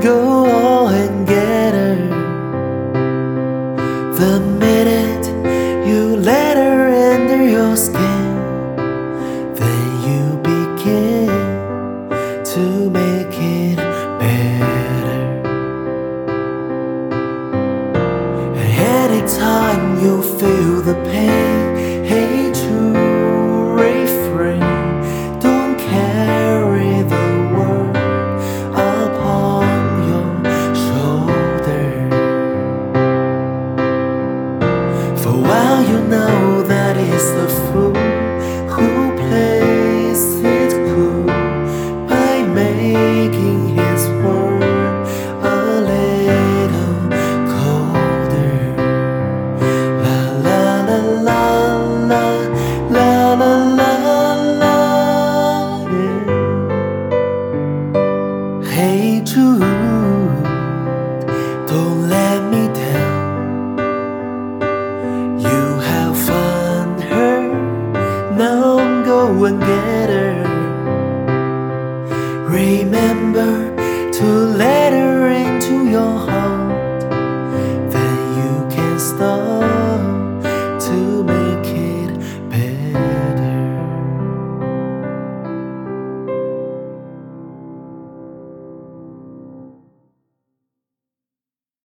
go all and get her. The minute you let her enter your skin, then you begin to make you know? Now go and get her. Remember to let